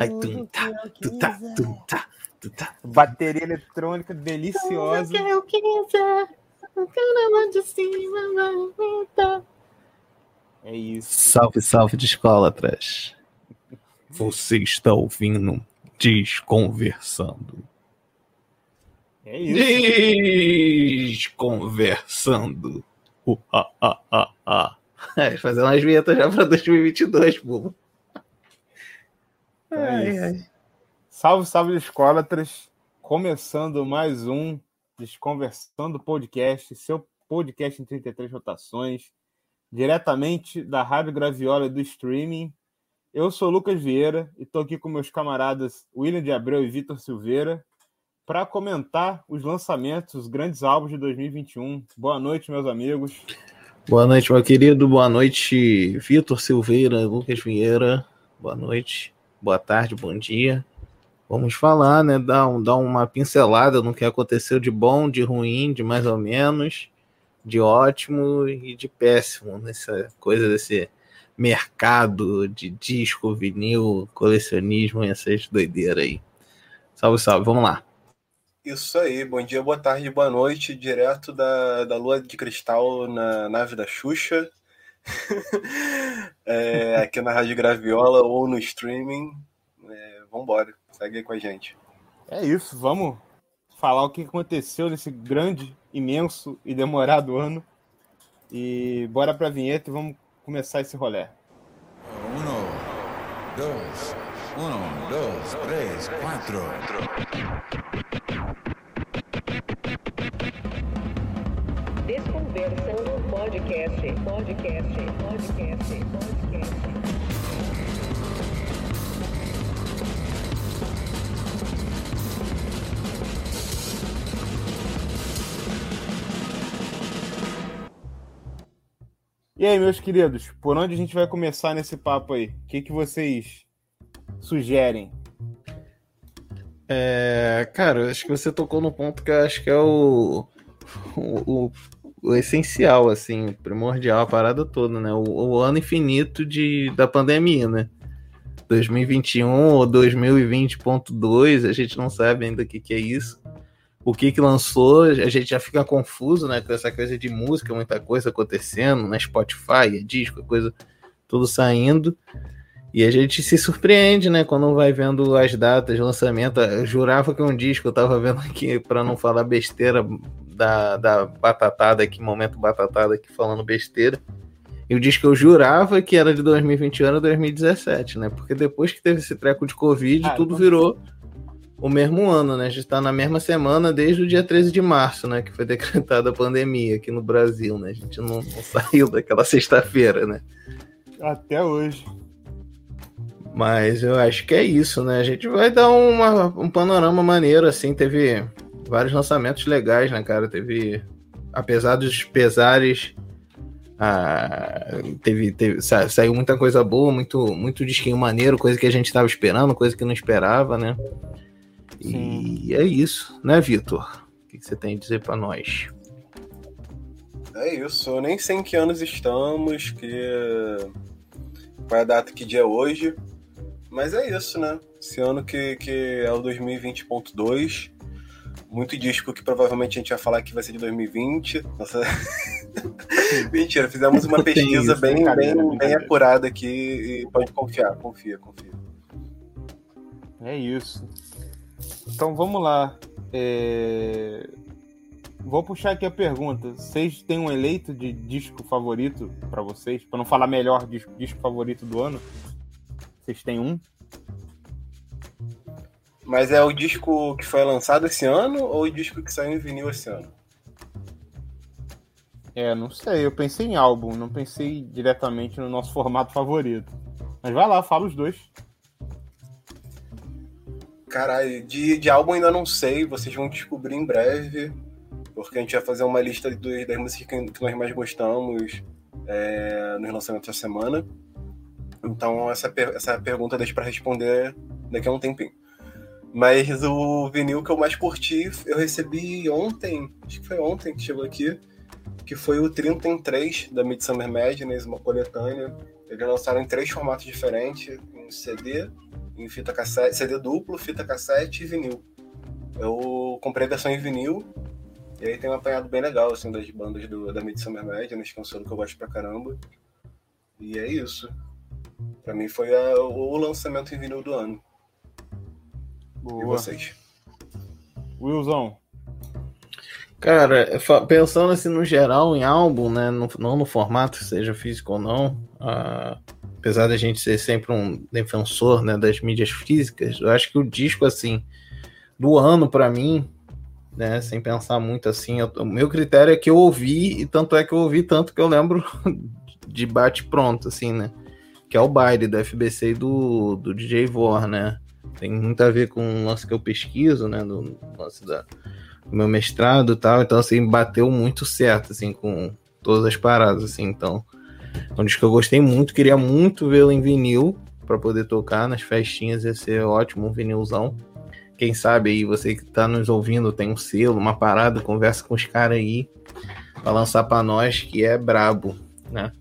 Ai, tum, tá, tu, tá, tum, tá, tu, tá. Bateria eletrônica deliciosa. Tudo que eu quiser, de cima vai. É isso. Salve, salve, descolatras. Você está ouvindo Desconversando. É isso. Desconversando. Uh, ah, ah, ah, ah. É, fazendo umas vinhetas já para 2022, pô. É Ai, isso. ai. Salve, salve, escolatras. Começando mais um Desconversando Podcast, seu podcast em 33 rotações, diretamente da Rádio Graviola e do streaming. Eu sou o Lucas Vieira e estou aqui com meus camaradas William de Abreu e Vitor Silveira para comentar os lançamentos, os grandes álbuns de 2021. Boa noite, meus amigos. Boa noite, meu querido. Boa noite, Vitor Silveira, Lucas Vieira. Boa noite, boa tarde, bom dia. Vamos falar, né? Dar, um, dar uma pincelada no que aconteceu de bom, de ruim, de mais ou menos, de ótimo e de péssimo nessa coisa desse mercado de disco, vinil, colecionismo e essas doideiras aí. Salve, salve, vamos lá. Isso aí, bom dia, boa tarde, boa noite, direto da, da Lua de Cristal na nave da Xuxa, É, aqui na Rádio Graviola ou no streaming. É, vambora, segue aí com a gente. É isso, vamos falar o que aconteceu nesse grande, imenso e demorado ano. E bora pra vinheta e vamos começar esse rolê. Uno, dos, uno, dos, três, quatro. Desconversando podcast, podcast, podcast, podcast. E aí, meus queridos, por onde a gente vai começar nesse papo aí? O que, que vocês sugerem? É, cara, acho que você tocou no ponto que eu acho que é o, o, o- o essencial, assim, primordial, a parada toda, né? O, o ano infinito de, da pandemia, né? 2021 ou 2020.2, a gente não sabe ainda o que, que é isso. O que que lançou, a gente já fica confuso, né? Com essa coisa de música, muita coisa acontecendo, na Spotify, é disco, é coisa tudo saindo. E a gente se surpreende, né, quando vai vendo as datas de lançamento. Eu jurava que um disco, eu tava vendo aqui, para não falar besteira da, da batatada aqui, momento batatada aqui falando besteira. E o disco que eu jurava que era de 2021 era 2017, né? Porque depois que teve esse treco de Covid, Ah, tudo então- virou o mesmo ano, né? A gente tá na mesma semana desde o dia 13 de março, né? Que foi decretada a pandemia aqui no Brasil, né? A gente não, não saiu daquela sexta-feira, né? Até hoje. Mas eu acho que é isso, né? A gente vai dar uma- um panorama maneiro, assim. Teve vários lançamentos legais, né, cara? Teve, apesar dos pesares, ah, teve, teve- sa- saiu muita coisa boa, muito, muito disquinho maneiro, coisa que a gente tava esperando, coisa que não esperava, né? E é isso, né, Vitor? O que que você tem a dizer pra nós? É isso, eu nem sei em que anos estamos, que qual é a data, que dia é hoje. Mas é isso, né? Esse ano que, que é o 2020.2. Muito disco que provavelmente a gente vai falar que vai ser de 2020. Nossa. Mentira, fizemos uma pesquisa isso, bem, brincadeira, bem, bem apurada aqui e pode confiar, confia, confia. É isso. Então vamos lá. É, Vou puxar aqui a pergunta. Vocês têm um eleito de disco favorito pra vocês? Pra não falar melhor disco, disco favorito do ano? Vocês têm um? Mas é o disco que foi lançado esse ano ou o disco que saiu em vinil esse ano? É, não sei. Eu pensei em álbum, não pensei diretamente no nosso formato favorito. Mas vai lá, fala os dois. Caralho, de, de álbum ainda não sei, vocês vão descobrir em breve, porque a gente vai fazer uma lista do- das músicas que, que nós mais gostamos é, nos lançamentos da semana. Então essa, essa pergunta deixa pra responder daqui a um tempinho. Mas o vinil que eu mais curti, eu recebi ontem, acho que foi ontem que chegou aqui, que foi o 30 em 3 da Midsummer Madness, uma coletânea. Eles lançaram em três formatos diferentes, em CD, em fita cassete, CD duplo, fita cassete e vinil. Eu comprei a versão em vinil, e aí tem um apanhado bem legal, assim, das bandas do, da Midsummer Madness, que é um selo que eu gosto pra caramba. E é isso. Pra mim foi a- o lançamento em vinil do ano. E Boa. vocês? Wilson. Cara, fa- pensando assim no geral em álbum, né? no- não no formato, seja físico ou não, ah, apesar da gente ser sempre um defensor né, das mídias físicas, eu acho que o disco, assim, do ano pra mim, né? Sem pensar muito assim, eu- o meu critério é que eu ouvi, e tanto é que eu ouvi tanto que eu lembro de bate pronto, assim, né? Que é o baile do FBC e do, do DJ Vor, né? Tem muito a ver com o lance que eu pesquiso, né? Do lance da, do meu mestrado e tal. Então, assim, bateu muito certo, assim, com todas as paradas, assim. Então, é um disco que eu gostei muito, queria muito vê-lo em vinil para poder tocar nas festinhas, ia ser ótimo, um vinilzão. Quem sabe aí, você que tá nos ouvindo, tem um selo, uma parada, conversa com os caras aí pra lançar pra nós, que é brabo, né?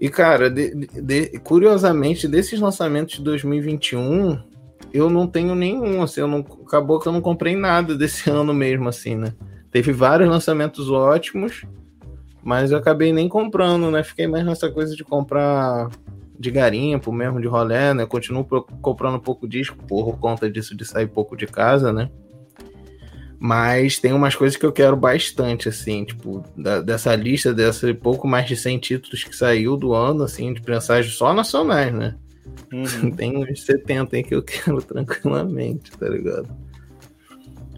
E, cara, de- de- curiosamente, desses lançamentos de 2021, eu não tenho nenhum, assim, eu não, acabou que eu não comprei nada desse ano mesmo, assim, né? Teve vários lançamentos ótimos, mas eu acabei nem comprando, né? Fiquei mais nessa coisa de comprar de garimpo mesmo, de rolé, né? Continuo comprando pouco disco por conta disso de sair pouco de casa, né? Mas tem umas coisas que eu quero bastante, assim, tipo, da- dessa lista, dessa pouco mais de 100 títulos que saiu do ano, assim, de prensagem só nacionais, né? Uhum. Tem uns 70 aí que eu quero tranquilamente, tá ligado?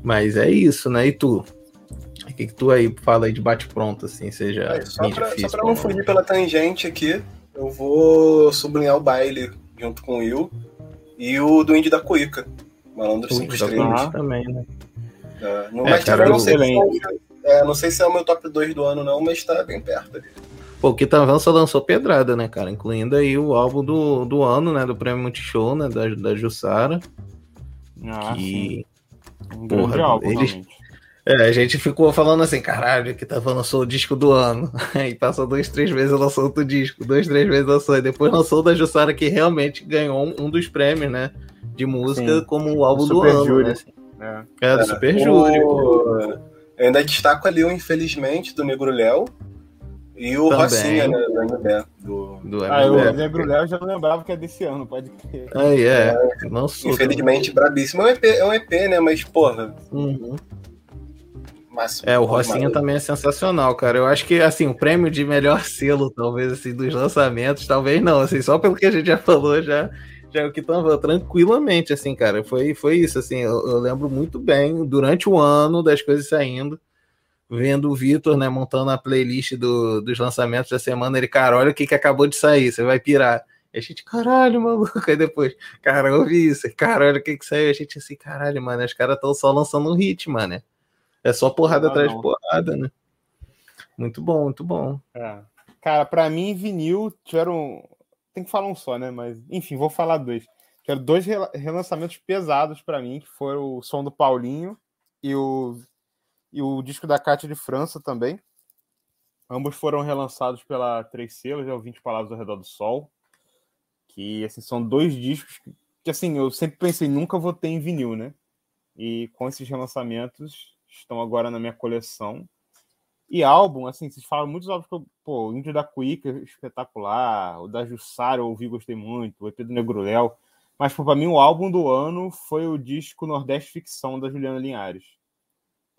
Mas é isso, né? E tu? O que, que tu aí fala aí de bate-pronto, assim, seja É, só, pra, só física pra não fugir pela tangente aqui, eu vou sublinhar o baile junto com o Will e o do Indie da Cuica. Malandro Tu, 5 tá estrelas. também, né? É, no, É, cara, também não sei, se é, é, não sei se é o meu top 2 do ano, não, mas tá bem perto ali. Pô, o Kitavan só lançou pedrada, né, cara? Incluindo aí o álbum do, do ano, né? Do Prêmio Multishow, né? Da, da Jussara. Ah, sim. que. Um grande porra, álbum, eles-. É, a gente ficou falando assim, caralho, que tava lançou o disco do ano. Aí passou dois, três vezes lançou outro disco, dois, três vezes lançou. E depois lançou o da Jussara, que realmente ganhou um, um dos prêmios, né? De música Sim. como o álbum do Super ano. Júri. Né? É. É, do É, Super o- Júri. Eu ainda destaco ali o Infelizmente do Negro Léo e o Também. Rocinha, né? Do MB. Do... Do Ah, eu, o. Negro Léo já não lembrava que é desse ano, pode crer. Aí, é. Lançou. Infelizmente, brabíssimo. É um, EP, é um EP, né? Mas, porra, Uhum. máximo. É, o Rocinha também é sensacional, cara. Eu acho que, assim, o prêmio de melhor selo, talvez, assim, dos lançamentos, talvez não, assim, só pelo que a gente já falou, já, já é o que tava tranquilamente, assim, cara. Foi, foi isso, assim, eu, eu lembro muito bem, durante o ano, das coisas saindo, vendo o Vitor, né, montando a playlist do, dos lançamentos da semana, ele, cara, olha o que, que acabou de sair, você vai pirar. E a gente, caralho, maluco. Aí depois, cara, eu ouvi isso. Cara, olha o que que saiu. A gente assim, caralho, mano, os caras estão só lançando um hit, mano. É só porrada Não, atrás não. de porrada, né? Muito bom, muito bom. É. Cara, pra mim, vinil tiveram. Tem que falar um só, né? Mas, enfim, vou falar dois. Tiveram dois rela- relançamentos pesados pra mim, que foram o som do Paulinho e o, e o disco da Cátia de França também. Ambos foram relançados pela Três Selos, é o 20 Palavras ao Redor do Sol. Que, assim, são dois discos que, que, assim, eu sempre pensei, nunca vou ter em vinil, né? E com esses relançamentos, estão agora na minha coleção. E álbum, assim, vocês falam muitos álbuns que eu, pô, o Índio da Cuíca, espetacular, o da Jussara eu ouvi, gostei muito, o EP do Negro Léo. Mas, pô, pra mim, o álbum do ano foi o disco Nordeste Ficção, da Juliana Linhares.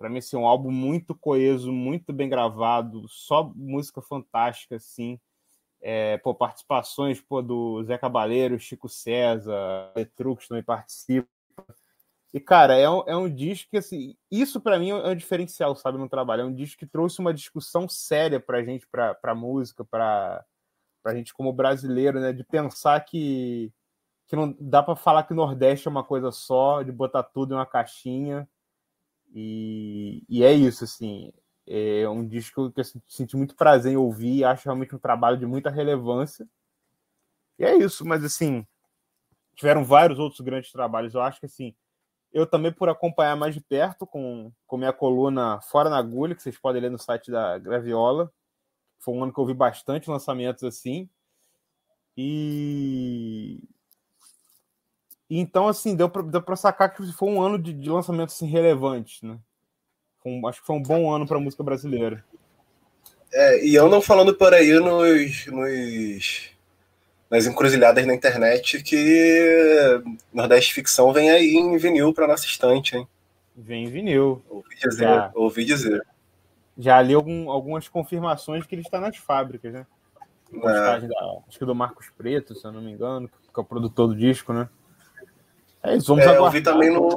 Pra mim, assim, um álbum muito coeso, muito bem gravado, só música fantástica, assim. É, pô, participações, pô, do Zé Cabaleiro, Chico César, Petrux também participa. E, cara, é um, é um disco que, assim, isso pra mim é um diferencial, sabe, no trabalho. É um disco que trouxe uma discussão séria pra gente, pra, pra música, pra, pra gente como brasileiro, né, de pensar que, que não dá pra falar que o Nordeste é uma coisa só, de botar tudo em uma caixinha. E, e é isso, assim. É um disco que eu senti muito prazer em ouvir, acho realmente um trabalho de muita relevância. E é isso, mas assim, tiveram vários outros grandes trabalhos. Eu acho que assim, eu também por acompanhar mais de perto com, com minha coluna Fora na Agulha, que vocês podem ler no site da Graviola. Foi um ano que eu vi bastante lançamentos assim. E E então, assim, deu pra sacar que foi um ano de, de lançamento assim, relevante, né? Um- acho que foi um bom ano pra música brasileira. É, e eu não falando por aí nos, nos nas encruzilhadas na internet que Nordeste Ficção vem aí em vinil para nossa estante, hein? Vem em vinil. Ouvi dizer, Já. ouvi dizer. Já li algum- algumas confirmações que ele está nas fábricas, né? É, da- acho que do Marcos Preto, se eu não me engano, que é o produtor do disco, né? É isso, vamos É, eu aguardar. vi também no-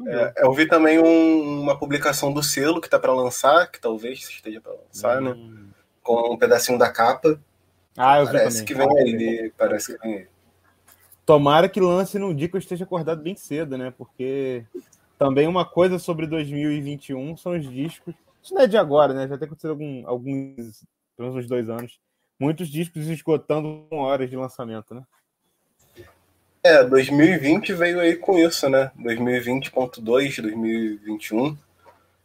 eu é, eu vi também um- uma publicação do selo que tá para lançar, que talvez esteja para lançar, né? Hum. Com um pedacinho da capa. Ah, eu vi Parece também. que vem aí, parece que vem. Tomara que lance num dia que eu esteja acordado bem cedo, né? Porque também uma coisa sobre 2021 são os discos. Isso não é de agora, né? Já tem acontecido algum, alguns, pelo menos uns dois anos. Muitos discos esgotando horas de lançamento, né? É, 2020 veio aí com isso, né? 2020.2, 2021.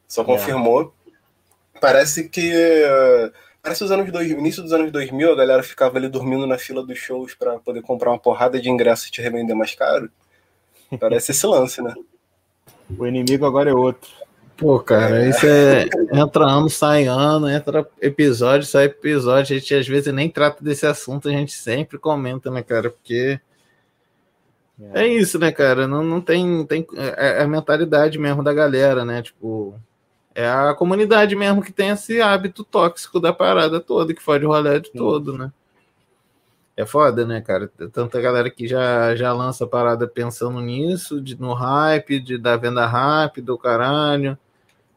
Só confirmou. Parece que. Parece os anos dois, início dos anos 2000, a galera ficava ali dormindo na fila dos shows pra poder comprar uma porrada de ingresso e te revender mais caro. Parece esse lance, né? O inimigo agora é outro. Pô, cara, isso é. Entra ano, sai ano, entra episódio, sai episódio. A gente às vezes nem trata desse assunto, a gente sempre comenta, né, cara? Porque é isso, né, cara? Não, não tem. tem é é a mentalidade mesmo da galera, né? Tipo, é a comunidade mesmo que tem esse hábito tóxico da parada toda, que fode o rolê de Sim. todo, né? É foda, né, cara? Tanta galera que já, já lança a parada pensando nisso, de, no hype, de, da venda rápida, o caralho,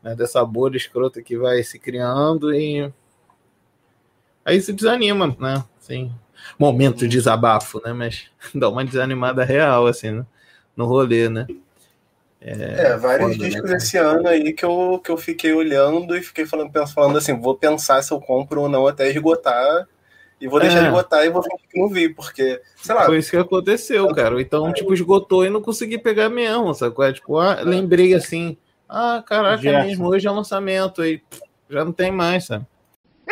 né, dessa bolha escrota que vai se criando e. Aí se desanima, né? Assim, momento de desabafo, né? Mas dá uma desanimada real, assim, né? no rolê, né? É, vários foda, né, discos cara? esse ano aí que eu, que eu fiquei olhando e fiquei falando, pensando, falando assim, vou pensar se eu compro ou não até esgotar. E vou deixar É. esgotar e vou fingir que não vi, porque, sei lá, Foi isso que aconteceu, cara. Então, tipo, esgotou e não consegui pegar mesmo, sacou? É, tipo, ah, lembrei assim, ah, caraca, é Gerson. mesmo, hoje é lançamento, aí já não tem mais, sabe?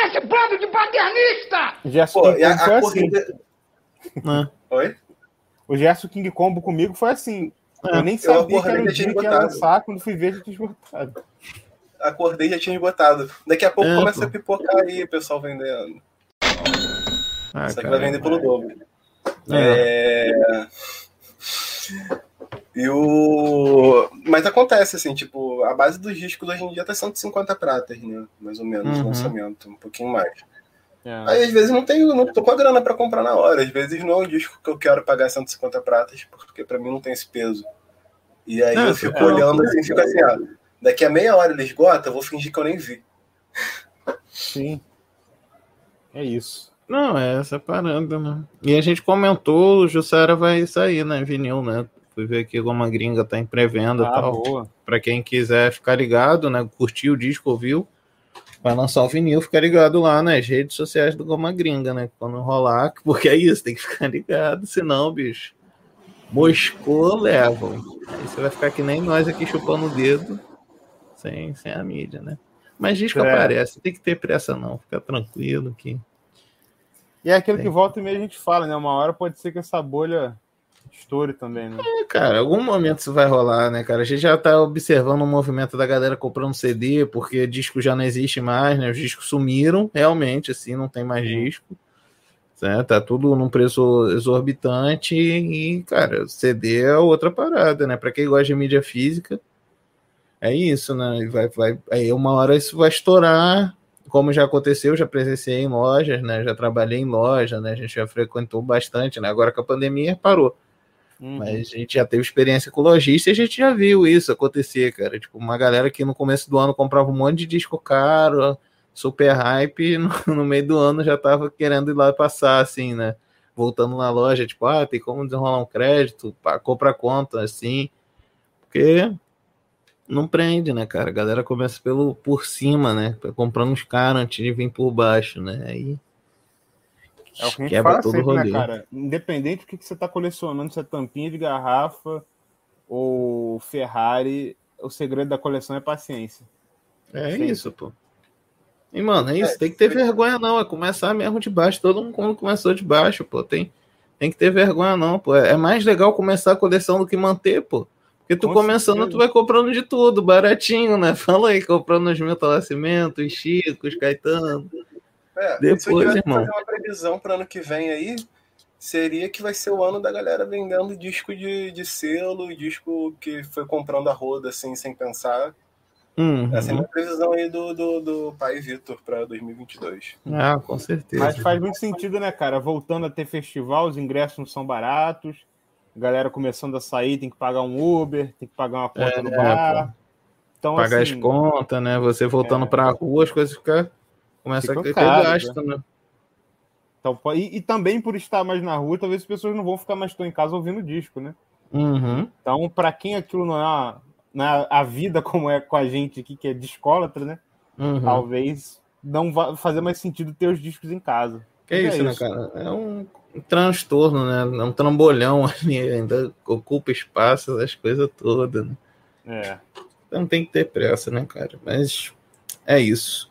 Esse bando de paternista! Gerson pô, King a, foi a assim. corrida. Né? Oi? O Gerson King Combo comigo foi assim. É, eu nem eu sabia que acordei era o já tinha dia que ia lançar, quando fui ver já tinha esgotado. Acordei e já tinha esgotado. Daqui a pouco É, começa pô. a pipocar aí, o pessoal vendendo. Ah, Isso aqui cara, vai vender pelo dobro. É. É... E o... Mas acontece, assim, tipo, a base dos discos hoje em dia tá 150 pratas, né? Mais ou menos, Uhum. lançamento, um pouquinho mais. É. Aí às vezes não tenho, não tô com a grana pra comprar na hora. Às vezes não é um disco que eu quero pagar 150 pratas, porque pra mim não tem esse peso. E aí É, eu fico é. olhando assim, fico assim, ah, daqui a meia hora ele esgota, eu vou fingir que eu nem vi. Sim. É isso. Não, é essa parada, né? E a gente comentou, o Jussara vai sair, né? Vinil, né? Fui ver aqui como a gringa tá em pré-venda Ah, tal. boa. Pra quem quiser ficar ligado, né? Curtir o disco, ouviu? Vai lançar o vinil, fica ligado lá nas redes sociais do Goma Gringa, né? Quando rolar, porque é isso, tem que ficar ligado, senão, bicho, moscou, levam. Aí você vai ficar que nem nós aqui chupando o dedo, sem, sem a mídia, né? Mas disco É. aparece, tem que ter pressa não, fica tranquilo que. E é aquilo Tem. que volta e meia a gente fala, né? Uma hora pode ser que essa bolha estoure também, né? É, cara, algum momento isso vai rolar, né, cara? A gente já tá observando o movimento da galera comprando CD, porque disco já não existe mais, né? Os discos sumiram, realmente, assim, não tem mais disco. Certo? Tá tudo num preço exorbitante e, cara, CD é outra parada, né? Pra quem gosta de mídia física, é isso, né? Vai, vai, aí uma hora isso vai estourar, como já aconteceu, já presenciei em lojas, né? Já trabalhei em loja, né? A gente já frequentou bastante, né? Agora com a pandemia parou. Uhum. Mas a gente já teve experiência com lojista e a gente já viu isso acontecer, cara. Tipo, uma galera que no começo do ano comprava um monte de disco caro, super hype, no, no meio do ano já tava querendo ir lá passar, assim, né? Voltando na loja, tipo, ah, tem como desenrolar um crédito, compra conta, assim. Porque não prende, né, cara? A galera começa pelo, por cima, né? Comprando os caras antes de vir por baixo, né? Aí É o que a gente quebra fala todo sempre, né, cara? Independente do que que você tá colecionando, se é tampinha de garrafa ou Ferrari, o segredo da coleção é paciência. É Sim. isso, pô. E, mano, é isso. tem que ter vergonha, não. É começar mesmo de baixo. Todo mundo começou de baixo, pô. Tem, Tem que ter vergonha, não, pô. É mais legal começar a coleção do que manter, pô. Porque tu Com começando, certeza. tu vai comprando de tudo, baratinho, né? Fala aí, comprando os Milton Nascimento, os Chicos, Caetano. É, Depois, se eu tivesse que irmão. fazer uma previsão para ano que vem aí, seria que vai ser o ano da galera vendendo disco de, de selo, disco que foi comprando a roda assim, sem pensar. Uhum. Essa é a minha previsão aí do, do, do pai Vitor para 2022. Ah, com certeza. Mas faz muito sentido, né, cara? Voltando a ter festival, os ingressos não são baratos. A galera começando a sair, tem que pagar um Uber, tem que pagar uma conta É, no bar. Então, Pagar assim, as contas, né? Você voltando É. pra rua, as coisas ficam. Começa Ficam a ter caras, gasto, né? então, po- e, e também por estar mais na rua, talvez as pessoas não vão ficar mais tão em casa ouvindo disco, né? Uhum. Então, para quem aquilo não é, uma- não é a vida como é com a gente aqui, que é discólatra, né? Uhum. Talvez não vá fazer mais sentido ter os discos em casa. Que é Mas isso, né, cara? É um transtorno, né? É um trambolhão ali, ainda ocupa espaço, as coisas todas, né? É. Então tem que ter pressa, né, cara? Mas é isso.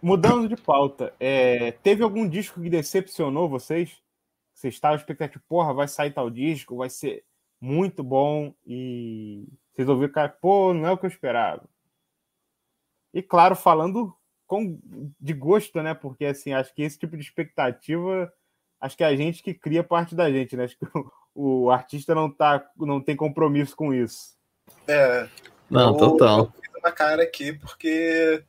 Mudando de pauta, é, teve algum disco que decepcionou vocês? Vocês estavam expectativa, porra, vai sair tal disco, vai ser muito bom e vocês ouviram, cara, pô, não é o que eu esperava. E claro, falando com, de gosto, né? Porque assim, acho que esse tipo de expectativa, acho que é a gente que cria parte da gente, né? Acho que o, o artista não, tá, não tem compromisso com isso. É, Não, eu- total. Eu fiz uma cara aqui porque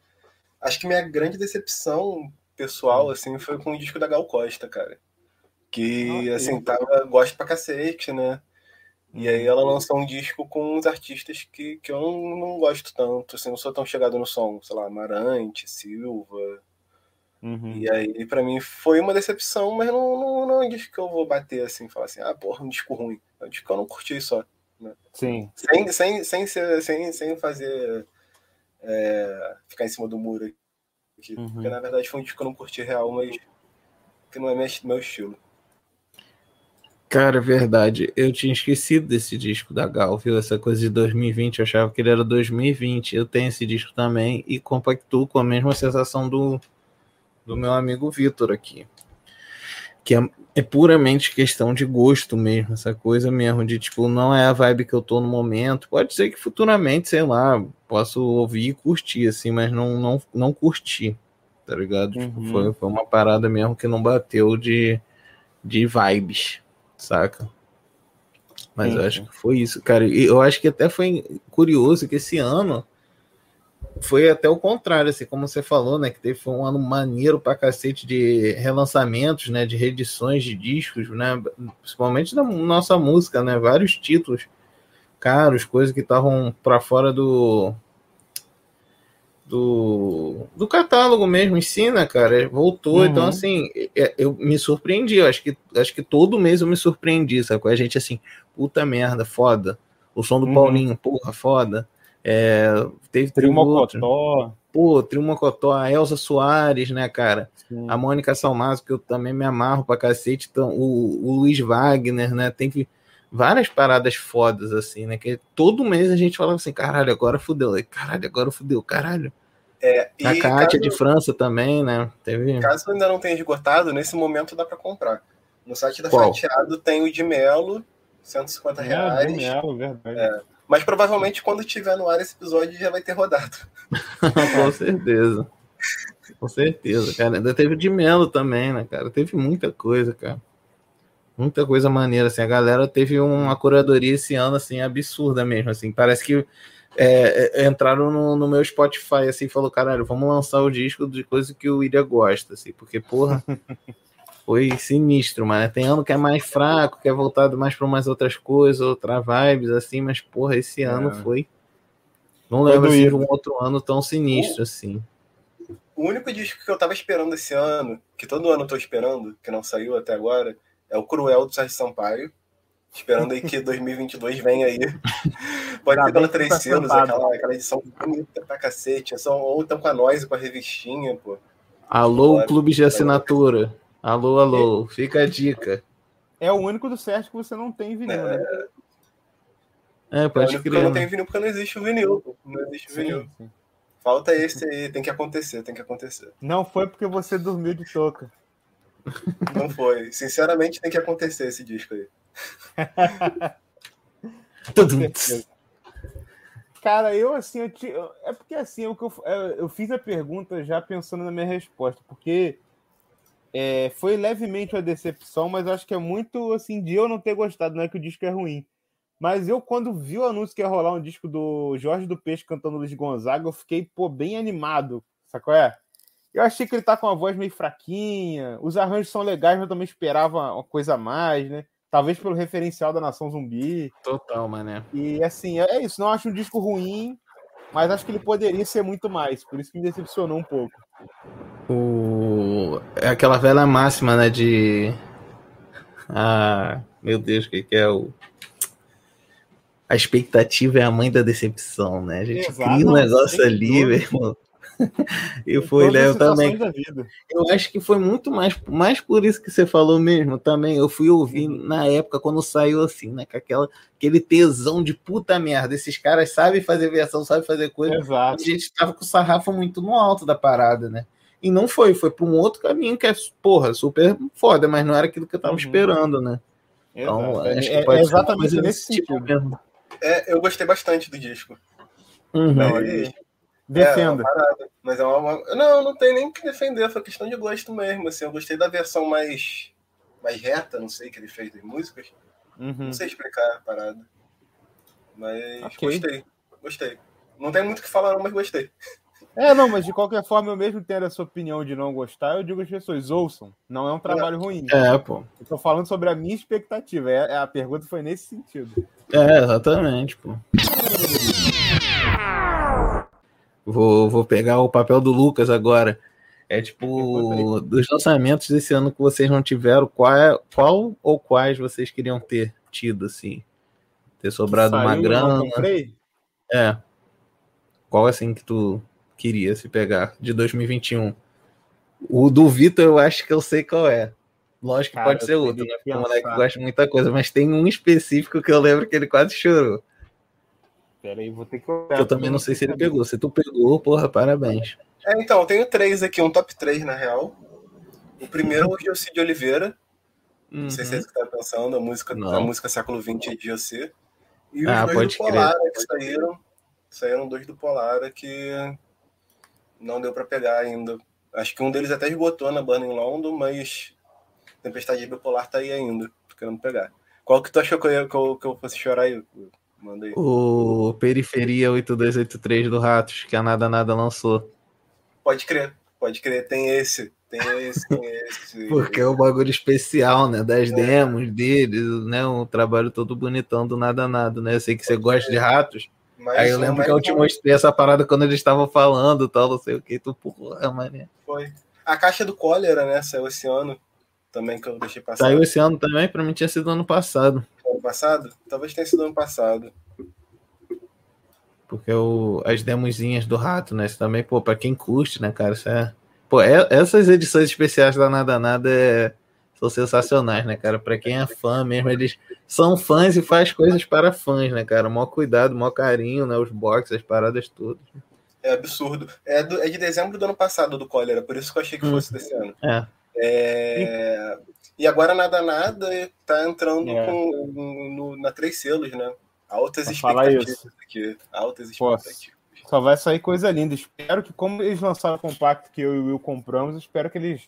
acho que minha grande decepção pessoal assim foi com o disco da Gal Costa, cara. Que Ah, assim, sim. tava gosto pra cacete, né? E aí ela lançou um disco com uns artistas que, que eu não, não gosto tanto, assim, não sou tão chegado no som, sei lá, Amarante, Silva. Uhum. E aí, pra mim, foi uma decepção, mas não, não, não é um disco que eu vou bater assim, falar assim, ah, porra, um disco ruim. É um disco que eu não curti só. Sim. Sem, sem, sem, ser, sem, sem fazer. É, ficar em cima do muro aqui. Uhum. Porque na verdade foi um disco que eu não curti real, mas que não é meu, meu estilo. Cara, é verdade. Eu tinha esquecido desse disco da Gal, viu? Essa coisa de 2020, eu achava que ele era 2020. Eu tenho esse disco também e compactuo com a mesma sensação do, do meu amigo Vitor aqui. Que é, é puramente questão de gosto mesmo, essa coisa mesmo de tipo, não é a vibe que eu tô no momento. Pode ser que futuramente, sei lá, posso ouvir e curtir, assim, mas não, não, não curti, tá ligado? Tipo, Uhum. foi, foi uma parada mesmo que não bateu de, de vibes, saca? Mas eu acho que foi isso, cara. E eu acho que até foi curioso que esse ano foi até o contrário, assim, como você falou, né? Que teve foi um ano maneiro pra cacete de relançamentos, né? De reedições de discos, né? Principalmente da nossa música, né? Vários títulos caros, coisas que estavam pra fora do, do do catálogo mesmo em si, né, cara? Voltou, Uhum. então assim, é- eu me surpreendi, eu acho que acho que todo mês eu me surpreendi, sabe? A gente assim, puta merda, foda. O som do Uhum. Paulinho, porra, foda. É, teve Trio outro. Mocotó. Pô, Trio Mocotó, a Elza Soares, né, cara? Sim. A Mônica Salmazo, que eu também me amarro pra cacete. Então, o, o Luiz Wagner, né? Tem que- várias paradas fodas, assim, né? Que todo mês a gente falava assim, caralho, agora fudeu. Caralho, agora fudeu, caralho. É, e A Kátia caso, de França também, né? Teve. caso ainda não tenha esgotado, nesse momento dá pra comprar. No site da Qual? Fatiado tem o de Melo, 150 É, reais. do Melo, verdade. Mas provavelmente quando tiver no ar esse episódio já vai ter rodado. Com certeza. Com certeza, cara. Ainda teve de Melo também, né, cara? Teve muita coisa, cara. Muita coisa maneira, assim. A galera teve uma curadoria esse ano, assim, absurda mesmo, assim. Parece que é, é, entraram no, no meu Spotify, assim, e falou, caralho, vamos lançar o disco de coisa que o William gosta, assim. Porque, porra, foi sinistro, mano. Tem ano que é mais fraco, que é voltado mais para umas outras coisas, outra vibes, assim. Mas, porra, esse ano foi... Não Foi lembro assim, de um outro ano tão sinistro, assim. O único disco que eu tava esperando esse ano, que todo ano eu tô esperando, que não saiu até agora, é o Cruel do Sérgio Sampaio. Esperando aí que 2022 venha aí. Pode ser pela que Três tá Selos, aquela, aquela edição bonita pra cacete. São, ou então com a Noise, com a revistinha, pô. Alô, clube de assinatura. Alô, alô. Fica a dica. É o único do Sérgio que você não tem vinil, né? É, É o pode único que eu crer. não né? tenho vinil porque não existe o vinil. Não existe o vinil. Sim, sim. Falta esse aí, tem que acontecer, tem que acontecer. Não foi porque você dormiu de touca. Não foi. Sinceramente, tem que acontecer esse disco aí. Cara, eu assim, eu te- é porque assim, o que eu, eu, eu fiz a pergunta já pensando na minha resposta, porque é, foi levemente uma decepção, mas acho que é muito assim de eu não ter gostado, não é que o disco é ruim. Mas eu, quando vi o anúncio que ia rolar um disco do Jorge do Peixe cantando Luiz Gonzaga, eu fiquei, pô, bem animado. Qual é? Eu achei que ele tá com uma voz meio fraquinha, os arranjos são legais, mas eu também esperava uma coisa a mais, né? Talvez pelo referencial da Nação Zumbi. Total, mané. E assim, é isso. Não acho um disco ruim, mas acho que ele poderia ser muito mais. Por isso que me decepcionou um pouco. O... É aquela velha máxima, né? De. Ah, meu Deus, o que, que é o. A expectativa é a mãe da decepção, né? A gente Exato, cria um negócio ali, meu irmão. E foi, né? Eu também. Eu acho que foi muito mais, mais por isso que você falou mesmo também. Eu fui ouvir Uhum. na época, quando saiu assim, né? Com aquela, aquele tesão de puta merda. Esses caras sabem fazer versão, sabem fazer coisa. A Exato. gente tava com o sarrafo muito no alto da parada, né? E não foi, foi para um outro caminho que é, porra, super foda, mas não era aquilo que eu tava Uhum. esperando, né? Então, Exato. acho que É, pode é ser uma exatamente nesse tipo sentido. mesmo. É, eu gostei bastante do disco. Uhum. Não, Mas- É, Defenda. parada. Mas é uma, uma- Não, não tem nem o que defender, foi questão de gosto mesmo. Assim, eu gostei da versão mais, mais reta, não sei, que ele fez das músicas. Uhum. Não sei explicar a parada. Mas Ok. gostei, gostei. Não tem muito o que falar, não, mas gostei. É, não, mas de qualquer forma, eu mesmo tendo essa opinião de não gostar, eu digo às pessoas, ouçam. Não é um trabalho ruim. É, pô. Eu tô falando sobre a minha expectativa. É, a pergunta foi nesse sentido. É, exatamente, pô. Vou, vou pegar o papel do Lucas agora. É tipo, dos lançamentos desse ano que vocês não tiveram, qual, é- qual ou quais vocês queriam ter tido, assim? Ter sobrado uma Saiu, grana? É. Qual assim que tu queria se pegar de 2021? O do Vitor eu acho que eu sei qual é. Lógico que Cara, pode ser outro, né? que Porque o moleque gosta de muita coisa, mas tem um específico que eu lembro que ele quase chorou. Pera aí, vou ter que olhar. eu também não sei se ele pegou. Se tu pegou, porra, parabéns. É, então, eu tenho três aqui, um top 3 na real. O primeiro é o José de Oliveira. Não sei se é Uhum. isso que você tá pensando, a música, Não. a música século XX de José. E os Ah, dois pode do crer. Polara que saíram. Saíram dois do Polara que não deu pra pegar ainda. Acho que um deles até esgotou na Burning London, mas Tempestade Bipolar tá aí ainda. Tô querendo pegar. Qual que tu achou que eu, ia- que eu, que eu fosse chorar aí? Manda aí. O Periferia 8283 do Ratos, que a Nada Nada lançou. Pode crer, pode crer. Tem esse, tem esse, tem esse. Porque é o bagulho especial, né? Das demos deles, né? Um trabalho todo bonitão do Nada Nada, né? Eu sei que você gosta de ratos. Mas Aí eu um lembro que eu te um mostrei essa parada quando eles estavam falando tal, não sei o que. Tu, porra, mané. Foi. A caixa do cólera, né? Saiu esse ano. Também que eu deixei passar. Saiu esse ano também, pra mim tinha sido ano passado. Ano passado? Talvez tenha sido ano passado. Porque o, as demozinhas do rato, né? Isso também, pô, pra quem curte, né, cara? Isso é. Pô, é- essas edições especiais da Nada Nada é- são sensacionais, né, cara? Pra quem é fã mesmo, eles são fãs e faz coisas para fãs, né, cara? Mó cuidado, mó carinho, né? Os boxes, as paradas todas. É absurdo. É, do- é de dezembro do ano passado do cólera, por isso que eu achei que Hum. fosse desse ano. É. É, E agora nada nada tá entrando É. com, no- na três selos, né? Altas Pra falar expectativas isso. aqui. Altas expectativas. Só vai sair coisa linda. Espero que, como eles lançaram o compacto que eu e o Will compramos, eu espero que eles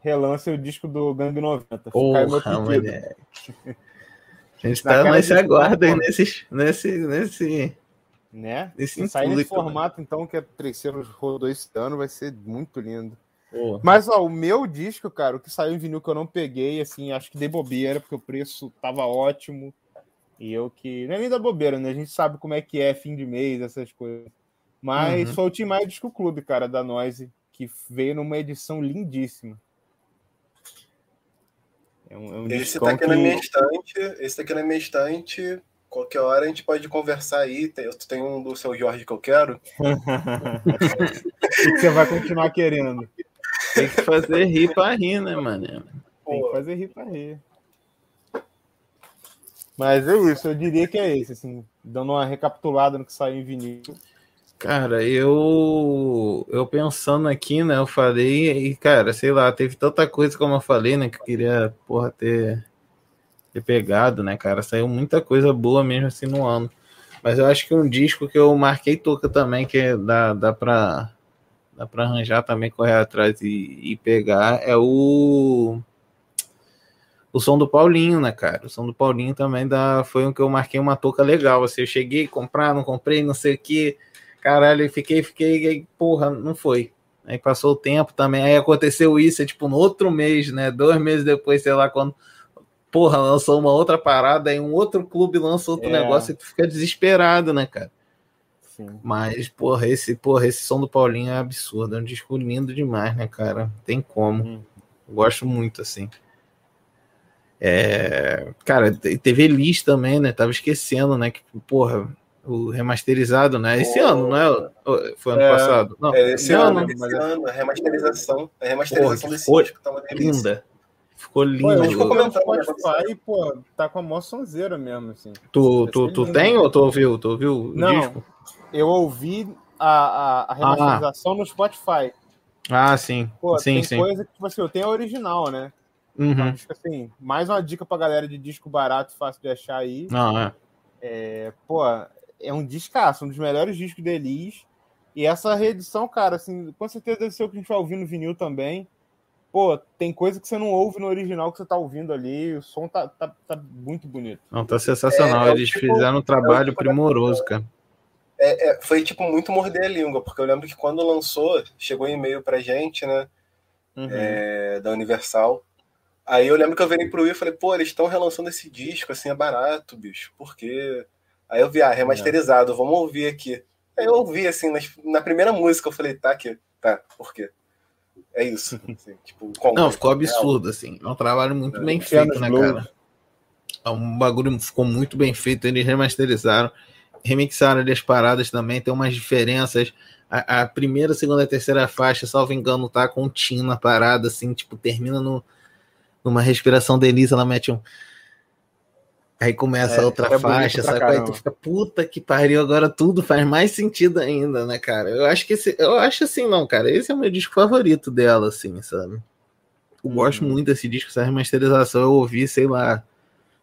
relancem o disco do Gang 90. Fica aí meu Porra, moleque. A gente tá nesse disso, aguardo aí, nesse, nesse, nesse, Né? nesse Se sair nesse né? formato, então, que é terceiro rodou esse ano, vai ser muito lindo. Mas, ó, o meu disco, cara, o que saiu em vinil que eu não peguei, assim, acho que dei bobeira, porque o preço tava ótimo. E eu que. Não é nem da bobeira, né? A gente sabe como é que é fim de mês, essas coisas. Mas Uhum. foi o Tim Maia Disco Clube, cara, da Noise, que veio numa edição lindíssima. É um, é um Esse tá aqui que... na minha estante. Esse tá aqui na minha estante. Qualquer hora a gente pode conversar aí. Tem, tu tem um do seu Jorge que eu quero. Que você vai continuar querendo. Tem que fazer rir pra rir, né, mano? Tem que fazer rir pra rir. Mas é isso, eu diria que é esse, assim, dando uma recapitulada no que saiu em vinil. Cara, eu eu pensando aqui, né? Eu falei e, cara, sei lá, teve tanta coisa como eu falei, né? Que eu queria, porra, ter, ter pegado, né, cara? Saiu muita coisa boa mesmo assim no ano. Mas eu acho que um disco que eu marquei toca também, que dá, dá pra dá pra arranjar também, correr atrás e, e pegar, é o o som do Paulinho, né, cara? O som do Paulinho também dá, foi um que eu marquei uma touca legal. Assim, eu cheguei a comprar, não comprei, não sei o que. Caralho, fiquei, fiquei, aí, porra, não foi. Aí passou o tempo também, aí aconteceu isso, é tipo no outro mês, né? Dois meses depois, sei lá, quando, porra, lançou uma outra parada, aí um outro clube lança outro É. negócio e tu fica desesperado, né, cara? Sim. Mas, porra, esse, porra, esse som do Paulinho é absurdo, é um disco lindo demais, né, cara? Não Tem como. Hum. Gosto muito, assim. É, cara, te- teve Elis também, né? Tava esquecendo, né? Que, porra, o remasterizado, né? Esse Pô. ano, não é? Foi ano É. passado? Não, É, esse ano, ano. esse mas- ano, a remasterização, a remasterização Porra, desse foi disco tá uma delícia. Linda. Ficou Pô, lindo. ficou escuto no comentando, né, Spotify, pô, tá com a mó sonzeira mesmo, assim. Tu, tu, Vai tu lindo. tem ou tu ouviu? Tu ouviu o Não. disco? Eu ouvi a, a, a remasterização no Spotify. Ah, sim. Pô, sim, tem sim. coisa que, tipo assim, eu tenho a original, né? Uhum. Acho que, assim, mais uma dica pra galera de disco barato, fácil de achar aí. Não, é. É, pô, é um discaço, um dos melhores discos da Elis. E essa reedição, cara, assim, com certeza deve ser o que a gente vai ouvir no vinil também. Pô, tem coisa que você não ouve no original que você tá ouvindo ali. O som tá, tá, tá muito bonito. Não, tá sensacional. É, é Eles tipo- fizeram um trabalho tipo da- primoroso, cara. É, é, foi tipo muito morder a língua, porque eu lembro que quando lançou, chegou um e-mail pra gente, né, Uhum. é, da Universal. Aí eu lembro que eu virei pro Will e falei, pô, eles estão relançando esse disco, assim, é barato, bicho, por quê? Aí eu vi, ah, remasterizado, vamos ouvir aqui. Aí eu ouvi, assim, nas- na primeira música, eu falei, tá aqui, tá, por quê? É isso. assim, tipo. Não, ficou absurdo, assim. É um trabalho muito bem feito, né, cara? É um bagulho ficou muito bem feito. Eles remasterizaram, remixaram ali as paradas também. Tem umas diferenças. A, a primeira, segunda e terceira faixa, salvo engano, tá tim na parada, assim, tipo, termina no, numa respiração Elisa, ela mete um. Aí começa É, a outra é faixa, sabe? Aí tu fica, puta que pariu, agora tudo faz mais sentido ainda, né, cara? Eu acho que esse. Eu acho assim, não, cara. Esse é o meu disco favorito dela, assim, sabe? Eu gosto Uhum. muito desse disco, essa remasterização eu ouvi, sei lá,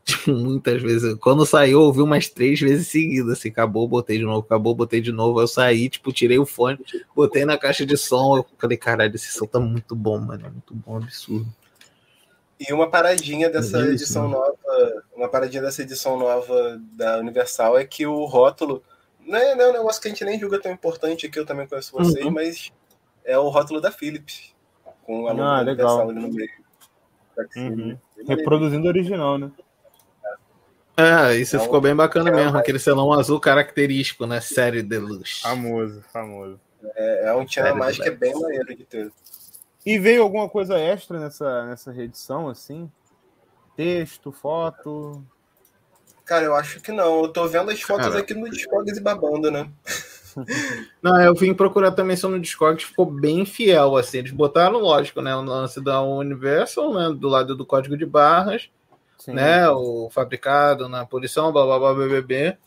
muitas vezes. Quando saiu, eu ouvi umas três vezes seguidas, assim, acabou, botei de novo, acabou, botei de novo. Eu saí, tipo, tirei o fone, botei na caixa de som, eu falei, caralho, esse som tá muito bom, mano, é muito bom, absurdo. E uma paradinha dessa Isso, edição né? nova, uma paradinha dessa edição nova da Universal é que o rótulo não é, não é um negócio que a gente nem julga tão importante aqui, eu também conheço vocês, Uhum. mas é o rótulo da Philips, com a logo Ah, legal. Universal ali no meio. Uhum. Reproduzindo o original, né? É, isso Então, ficou bem bacana é, mesmo, aquele selão azul característico, né? Série Deluxe. Famoso, famoso. É, é um tchan a Sério, mais que é bem maneiro de ter. E veio alguma coisa extra nessa, nessa reedição, assim? Texto, foto. Cara, eu acho que não. Eu tô vendo as fotos Cara. aqui no Discogs e babando, né? Não, eu vim procurar também só no Discord, que ficou bem fiel, assim. Eles botaram, lógico, né? O lance da Universal, né? Do lado do código de barras, Sim. né? O fabricado na posição, blá blá blá BBB.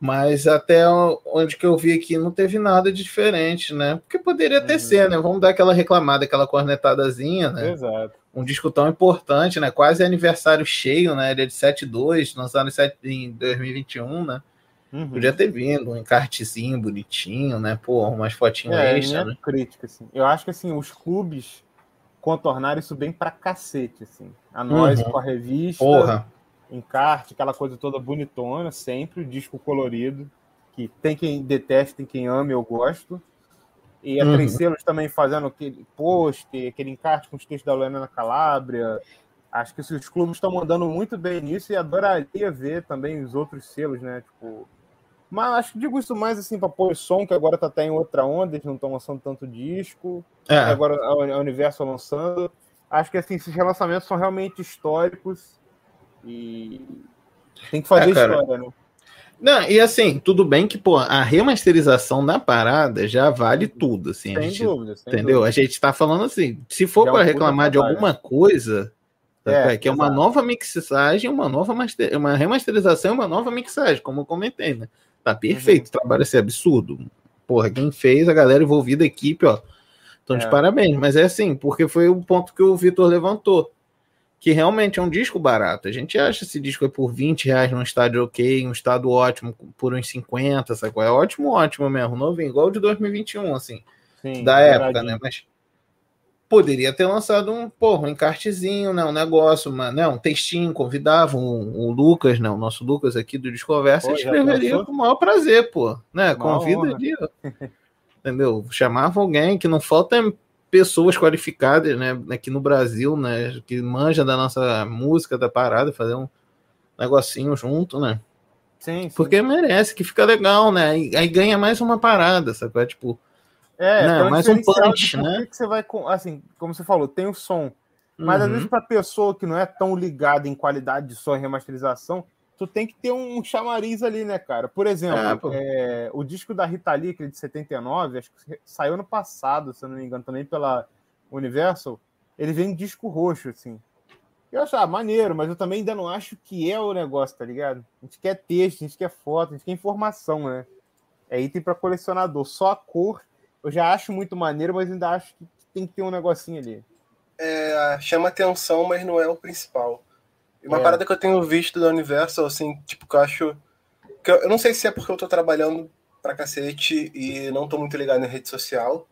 Mas até onde que eu vi aqui não teve nada de diferente, né? Porque poderia ter Uhum. ser, né? Vamos dar aquela reclamada, aquela cornetadazinha, né? Exato. um disco tão importante, né? Quase aniversário cheio, né? Ele é de 7.2, lançado em, 7 em 2021, né? Uhum. Podia ter vindo um encartezinho bonitinho, né? Pô, umas fotinhas É, extra, minha né? crítica, assim. Eu acho que, assim, os clubes contornaram isso bem pra cacete, assim. A nós Uhum. com a revista, Porra. encarte, aquela coisa toda bonitona, sempre, o disco colorido, que tem quem deteste, tem quem ama, eu gosto. E a Uhum. Três Selos também fazendo aquele post, aquele encarte com os textos da Helena Calabria. Acho que esses clubes estão mandando muito bem nisso e adoraria ver também os outros selos, né? Tipo, mas acho que digo isso mais assim para pôr som, que agora tá até em outra onda, eles não estão lançando tanto disco. É, agora a Universo lançando. Acho que assim, esses relançamentos são realmente históricos e tem que fazer É, história, né? Não, e assim, tudo bem que, pô, a remasterização da parada já vale tudo, assim. Sem gente, dúvida. sem entendeu? dúvida. A gente tá falando assim, se for é para reclamar de alguma coisa, É, que é uma exato. nova mixagem, uma nova master, uma remasterização e uma nova mixagem, como eu comentei, né? Tá perfeito, Uhum. o trabalho é ser absurdo. porra, quem fez, a galera envolvida, a equipe, ó, estão de É. parabéns. Mas é assim, porque foi o ponto que o Vitor levantou. Que realmente é um disco barato. A gente acha esse disco aí por 20 reais num estádio ok, um estado ótimo, por uns 50, sacou? É ótimo, ótimo mesmo, novinho, igual o de 2021, assim Sim, da época, douradinho. né? Mas poderia ter lançado um, porra, um encartezinho, né? Um negócio, uma, né? um textinho, convidava o, o Lucas, né? O nosso Lucas aqui do Desconversa, escreveria com o maior prazer, pô. Né? Convida ali. Entendeu? Chamava alguém que não falta pessoas qualificadas, né? Aqui no Brasil, né? Que manja da nossa música, da parada, fazer um negocinho junto, né? Sim, sim. Porque merece, que fica legal, né? Aí, aí ganha mais uma parada, sabe? É tipo, É, Não, pra mais um punch, né? que que você vai, com- assim, como você falou, tem o som, mas às uhum. vezes pra pessoa que não é tão ligada em qualidade de som e remasterização, tu tem que ter um chamariz ali, né, cara? Por exemplo, É, é, o disco da Rita Lee, aquele de 79, acho que saiu no passado, se eu não me engano, também pela Universal, ele vem em disco roxo, assim. Eu acho, ah, maneiro, mas eu também ainda não acho que é o negócio, tá ligado? A gente quer texto, a gente quer foto, a gente quer informação, né? É item para colecionador. Só a cor eu já acho muito maneiro, mas ainda acho que tem que ter um negocinho ali. É, chama atenção, mas não é o principal. Uma É. parada que eu tenho visto da Universal, assim, tipo, que eu acho. Que eu, eu não sei se é porque eu tô trabalhando pra cacete e não tô muito ligado em rede social,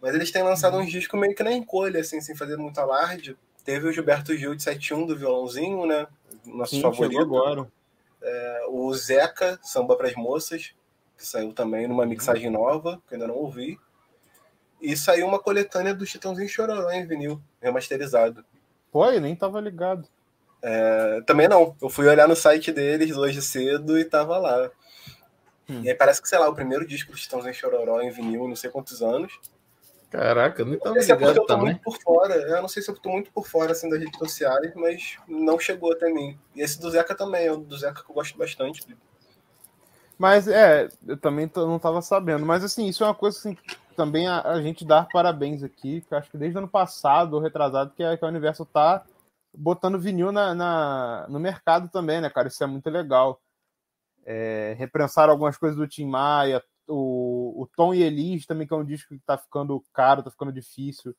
mas eles têm lançado Uhum. uns discos meio que na encolha, assim, sem fazer muito alarde. Teve o Gilberto Gil de 71 do violãozinho, né? Nosso Sim, favorito. agora. O Zeca, Samba pras Moças, que saiu também numa mixagem nova, que eu ainda não ouvi. E saiu uma coletânea do Chitãozinho Chororó em vinil, remasterizado. Pô, eu nem tava ligado. É, também não. Eu fui olhar no site deles hoje cedo e tava lá. Hum. E aí parece que, sei lá, o primeiro disco do Chitãozinho Chororó em vinil, não sei quantos anos. Caraca, eu Não tava é ligado eu tô também. muito por fora. Eu não sei se eu tô muito por fora assim, das redes sociais, mas não chegou até mim. E esse do Zeca também, é um do Zeca que eu gosto bastante. Mas é, eu também não tava sabendo. Mas assim, isso é uma coisa assim, também a, a gente dar parabéns aqui, que acho que desde o ano passado, ou retrasado, que a, que a Universo tá botando vinil na, na- no mercado também, né, cara? Isso é muito legal. É, repensaram algumas coisas do Tim Maia, o, o Tom e Elis também, que é um disco que tá ficando caro, tá ficando difícil.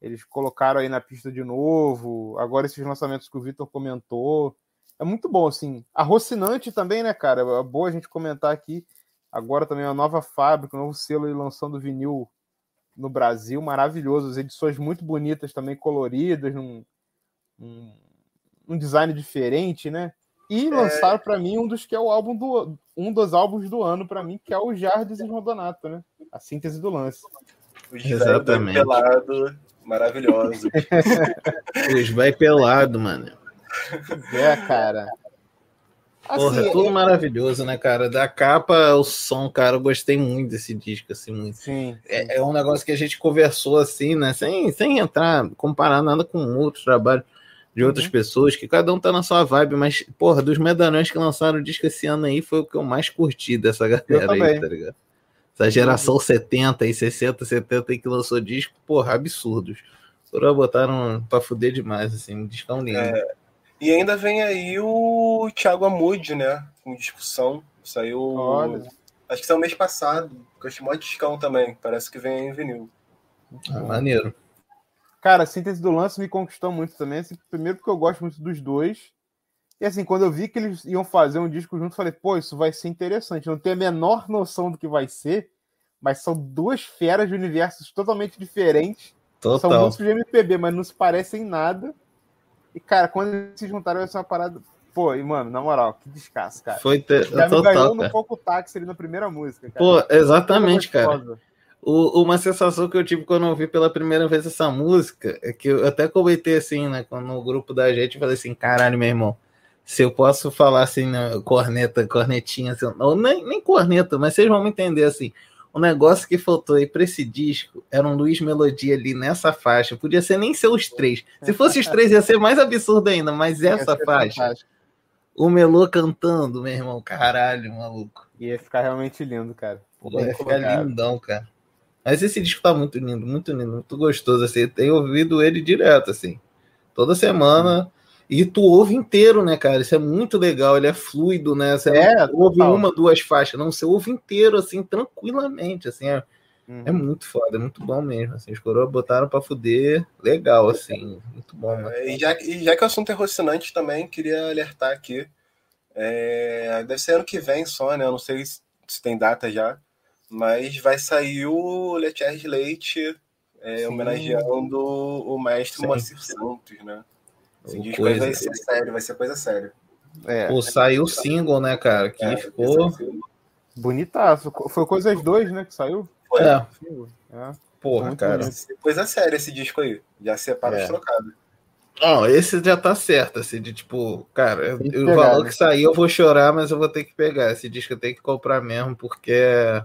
Eles colocaram aí na pista de novo. Agora esses lançamentos que o Vitor comentou. É muito bom, assim. A Rocinante também, né, cara? É boa a gente comentar aqui. Agora também uma nova fábrica, um novo selo aí lançando vinil no Brasil, maravilhoso. As edições muito bonitas também, coloridas, num, num, num design diferente, né? E lançaram pra mim um dos que é o álbum do um dos álbuns do ano pra mim, que é o Jardim e Rodonato, né? A síntese do lance. Os Exatamente. pelado, maravilhoso. Os vai pelado, mano. É, cara. Porra, Assim, é tudo é- maravilhoso, né, cara? Da capa ao som, cara, eu gostei muito desse disco, assim, muito. Sim. É, é um negócio que a gente conversou, assim, né? Sem, sem entrar, comparar nada com outros trabalhos de outras Uhum. pessoas, que cada um tá na sua vibe, mas, porra, dos medalhões que lançaram o disco esse ano aí, foi o que eu mais curti dessa galera aí, tá ligado? Essa geração 70 e 60, 70 aí que lançou disco, porra, absurdos. Foram botaram pra fuder demais, assim, um discão lindo. E ainda vem aí o Thiago Amude, né? Com discussão. Saiu. Olha. Acho que saiu mês passado. Que eu achei mó discão também. Parece que vem em vinil. Ah, maneiro. Cara, a síntese do lance me conquistou muito também. assim, primeiro porque eu gosto muito dos dois. E assim, quando eu vi que eles iam fazer um disco junto, falei, pô, isso vai ser interessante. Eu não tenho a menor noção do que vai ser, mas são duas feras de universos totalmente diferentes. São Total. músicos de MPB, mas não se parecem em nada. E, cara, quando eles se juntaram, vai ser uma parada. Pô, e, mano, na moral, que descasso, cara. Foi te... Já me ganhou total, no pouco táxi ali na primeira música, cara. Pô, exatamente, cara. O- uma sensação que eu tive quando eu ouvi pela primeira vez essa música é que eu até comentei assim, né? Quando no grupo da gente, eu falei assim: caralho, meu irmão, se eu posso falar assim, né, corneta, cornetinha, assim, ou nem, nem corneta, mas vocês vão me entender assim. O negócio que faltou aí pra esse disco era um Luiz Melodia ali nessa faixa. Podia ser nem ser os três. Se fosse os três, ia ser mais absurdo ainda, mas essa faixa, fantástico. o Melô cantando, meu irmão, caralho, maluco. Ia ficar realmente lindo, cara. Pô, ia ficar lindão, cara. Mas esse disco tá muito lindo, muito lindo, muito gostoso, assim. Eu tenho ouvido ele direto, assim. Toda semana E tu ouve inteiro, né, cara? Isso é muito legal, ele é fluido, né? Você É, ouve total. uma, duas faixas, não, você ouve inteiro, assim, tranquilamente, assim, é, Uhum. é muito foda, é muito bom mesmo, assim, os coroas botaram pra fuder, legal, assim, muito bom, mano. É, E já, e já que o assunto é rocinante também, queria alertar aqui. É, deve ser ano que vem só, né? Eu não sei se, se tem data já. Mas vai sair o Letier de Leite é, homenageando o mestre Sim. Moacir Santos, né? Esse disco coisa. vai ser sério, vai ser coisa séria. É, Pô, saiu o single, né, cara, que É, ficou, bonitaço. Foi Coisas 2, né, que saiu? Foi. é, É. porra, Muito cara. bonito. Coisa séria esse disco aí. Já separa É. os trocados. Não, esse já tá certo, assim, de tipo, cara, o valor né? que sair eu vou chorar, mas eu vou ter que pegar. Esse disco eu tenho que comprar mesmo, porque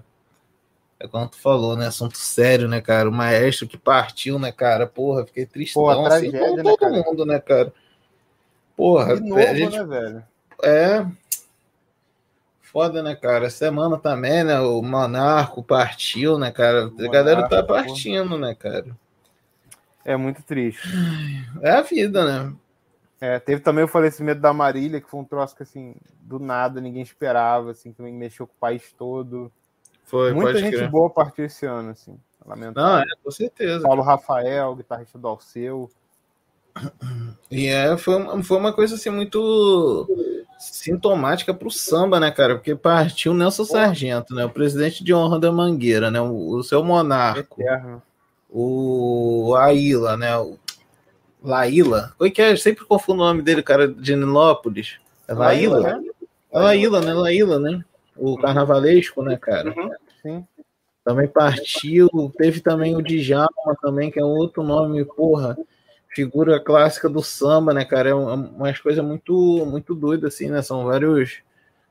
é, como tu falou, né? Assunto sério, né, cara? O maestro que partiu, né, cara? Porra, fiquei tristão, Pô, assim, tragédia, como né, todo cara? mundo, né, cara? Porra, De novo, a gente né, velho? é foda, né, cara? Semana também, né? O Monarco partiu, né, cara? A galera tá Monarco, pô. partindo, né, cara? É muito triste. É a vida, né? É, teve também o falecimento da Marília, que foi um troço que, assim, do nada, ninguém esperava, assim, também mexeu com o país todo. Foi, Muita gente crer. boa partiu esse ano, assim. Lamentável. Não, é, com certeza. Paulo Rafael, guitarrista do Alceu. E é, foi, uma- foi uma coisa assim muito sintomática pro samba, né, cara? Porque partiu o Nelson Sargento, né? O presidente de honra da Mangueira, né? O, o seu monarco, Eterno. o Aila, né? O Laíla. É que é? Eu sempre confundo o nome dele, cara, de Nilópolis. É Laíla? né? É Laíla, né? Laíla, né? O carnavalesco, né, cara? Sim. Também partiu. Teve também o Djalma também, que é outro nome, porra, figura clássica do samba, né, cara? É um- umas coisas muito, muito doidas, assim, né? São vários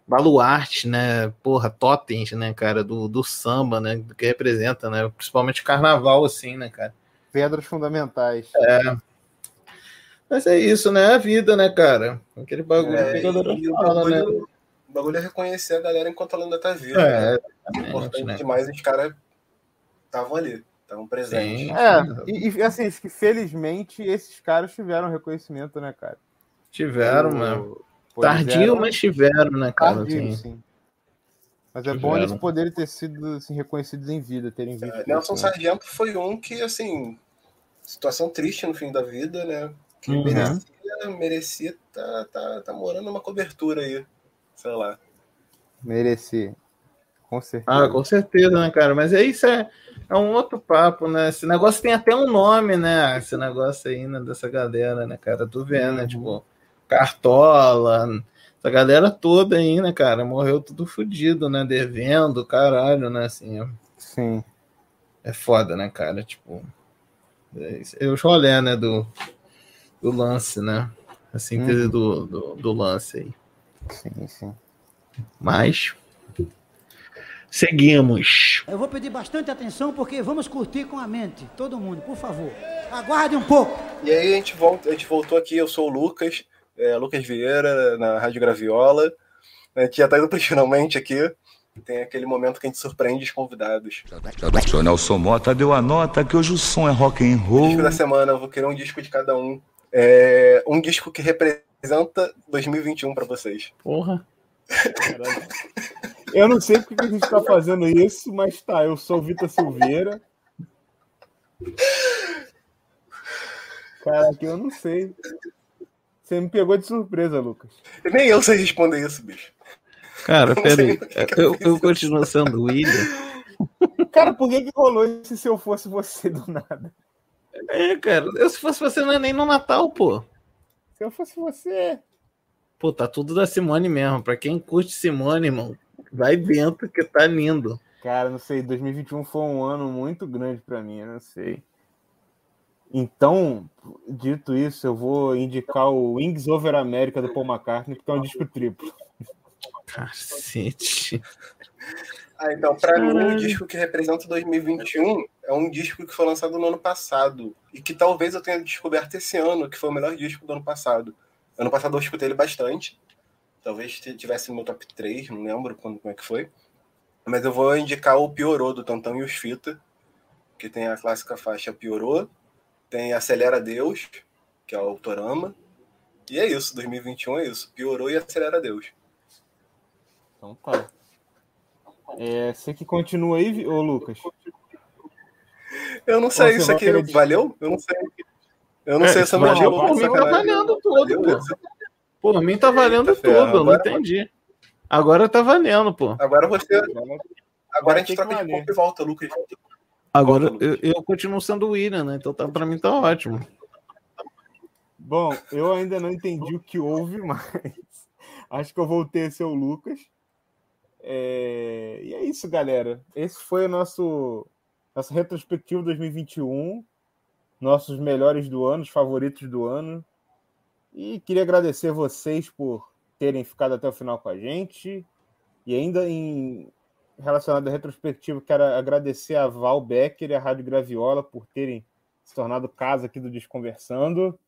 baluartes, né? Porra, totens, né, cara, do, do samba, né? Do que representa, né? Principalmente carnaval, assim, né, cara? Pedras fundamentais. Mas é isso, né? É a vida, né, cara? Aquele bagulho É, que a galera e o fala, né? bagulho, o bagulho é reconhecer a galera enquanto ela ainda tá viva. né? É, É exatamente, importante né? demais, os caras estavam ali, estavam presentes. Sim. É, e, e, assim, que felizmente esses caras tiveram reconhecimento, né, cara? Tiveram, O- mano. Tardio, eram mas tiveram, né, cara? tardios, Assim. sim. Mas é bom eles poderem ter sido assim, reconhecidos em vida, terem visto. É, Nelson isso, né? Sargento foi um que, assim, situação triste no fim da vida, né? Que Uhum. merecia, merecia tá, tá, tá morando numa cobertura aí. Sei lá. Merecer. Com certeza. Ah, com certeza, né, cara? Mas é isso, é, é um outro papo, né? Esse negócio tem até um nome, né? Esse negócio aí, né, dessa galera, né, cara? Tu vê, né? Uhum. Tipo, Cartola, essa galera toda aí, né, cara? Morreu tudo fudido, né? Devendo, caralho, né? Assim, é- Sim. é foda, né, cara? Tipo, é, é os rolê, né, do, do lance, né? A síntese Uhum. do, do, do lance aí. Sim, sim. Mas, seguimos. Eu vou pedir bastante atenção porque vamos curtir com a mente. Todo mundo, por favor. Aguarde um pouco. E aí a gente, volta, a gente voltou aqui, eu sou o Lucas, é, Lucas Vieira, na Rádio Graviola. A gente já tá indo pro finalmente aqui. Tem aquele momento que a gente surpreende os convidados. O Nelson Mota deu a nota que hoje o som é rock and O disco roll. da semana, eu vou querer um disco de cada um. É, um disco que representa 2021 pra vocês. Porra. Eu não sei porque que a gente tá fazendo isso, mas tá, eu sou o Vitor Silveira. Caraca, eu não sei. Você me pegou de surpresa, Lucas. Nem eu sei responder isso, bicho. Cara, peraí. que Eu, eu continuo sendo o William. Cara, por que, que rolou esse se eu fosse você do nada? É, cara. Eu, se fosse você, não é nem no Natal, pô. Se eu fosse você. Pô, tá tudo da Simone mesmo. Pra quem curte Simone, irmão, vai dentro que tá lindo. Cara, não sei, 2021 foi um ano muito grande pra mim, eu não sei. Então, dito isso, eu vou indicar o Wings Over America do Paul McCartney, porque é um disco triplo. Cacete. Ah, então, pra mim, o disco que representa 2021 é um disco que foi lançado no ano passado. E que talvez eu tenha descoberto esse ano, que foi o melhor disco do ano passado. Ano passado eu escutei ele bastante. Talvez tivesse no meu top 3, não lembro quando, como é que foi. Mas eu vou indicar o Piorô do Tantão e os Fita, que tem a clássica faixa Piorô, tem Acelera Deus, que é o Autorama, E é isso, 2021 é isso. Piorou e acelera Deus. Então tá. É, você que continua aí, ô Lucas? Eu não sei, isso aqui valeu? Eu não sei. Eu não É, sei essa motivo. por mim tá valendo tudo, pô. Por mim tá valendo Eita tudo, eu não entendi. Agora tá valendo, pô. Agora você. Agora a gente troca que de corpo e volta, Lucas. Agora Volta, eu, eu continuo sendo o William, né? Então tá, pra mim tá ótimo. Bom, eu ainda não entendi o que houve, mas acho que eu voltei a ser o Lucas. É, E é isso, galera. Esse foi o nosso nossa retrospectiva 2021, nossos melhores do ano, os favoritos do ano. E queria agradecer vocês por terem ficado até o final com a gente. E ainda em relacionado à retrospectiva, quero agradecer a Val Becker e a Rádio Graviola por terem se tornado casa aqui do Desconversando.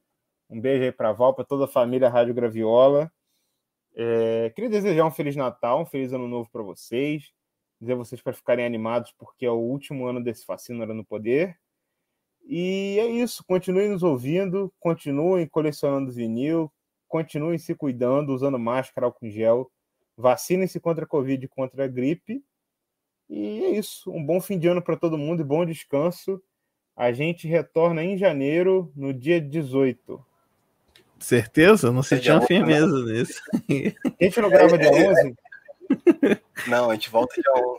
Um beijo aí para Val, para toda a família Rádio Graviola. É, queria desejar um Feliz Natal, um Feliz Ano Novo para vocês. Dizer a vocês para ficarem animados, porque é o último ano desse Fascínora no Poder. E é isso. Continuem nos ouvindo, continuem colecionando vinil, continuem se cuidando, usando máscara, álcool em gel. Vacinem-se contra a Covid e contra a gripe. E é isso. Um bom fim de ano para todo mundo e bom descanso. A gente retorna em janeiro, no dia 18. Certeza? Não uma 11, firmeza nisso. A gente não grava dia 11? Não, a gente volta dia 1.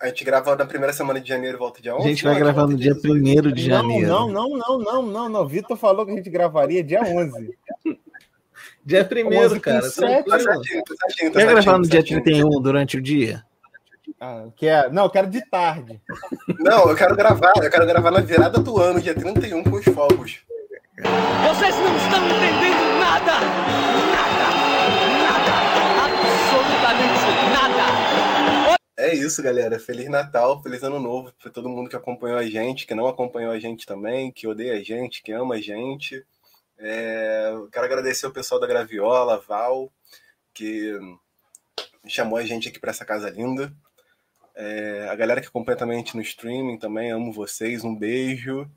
A gente grava na primeira semana de janeiro e volta dia 11. A gente vai Não, gravar no dia 18. 1 de janeiro. Não, não, não, não, não, não. Vitor falou que a gente gravaria dia 11. Dia 1 11 cara. tá Quer gravar certinho, no dia certinho. 31 durante o dia? Ah, quer... Não, eu quero de tarde. Não, eu quero gravar, eu quero gravar na virada do ano, dia 31, com os fogos. Vocês não estão entendendo nada! Nada! Nada! Absolutamente nada! É isso, galera. Feliz Natal, feliz Ano Novo para todo mundo que acompanhou a gente, que não acompanhou a gente também, que odeia a gente, que ama a gente. É, quero agradecer o pessoal da Graviola, Val, que chamou a gente aqui para essa casa linda. É, a galera que acompanha também a gente no streaming também, amo vocês, um beijo.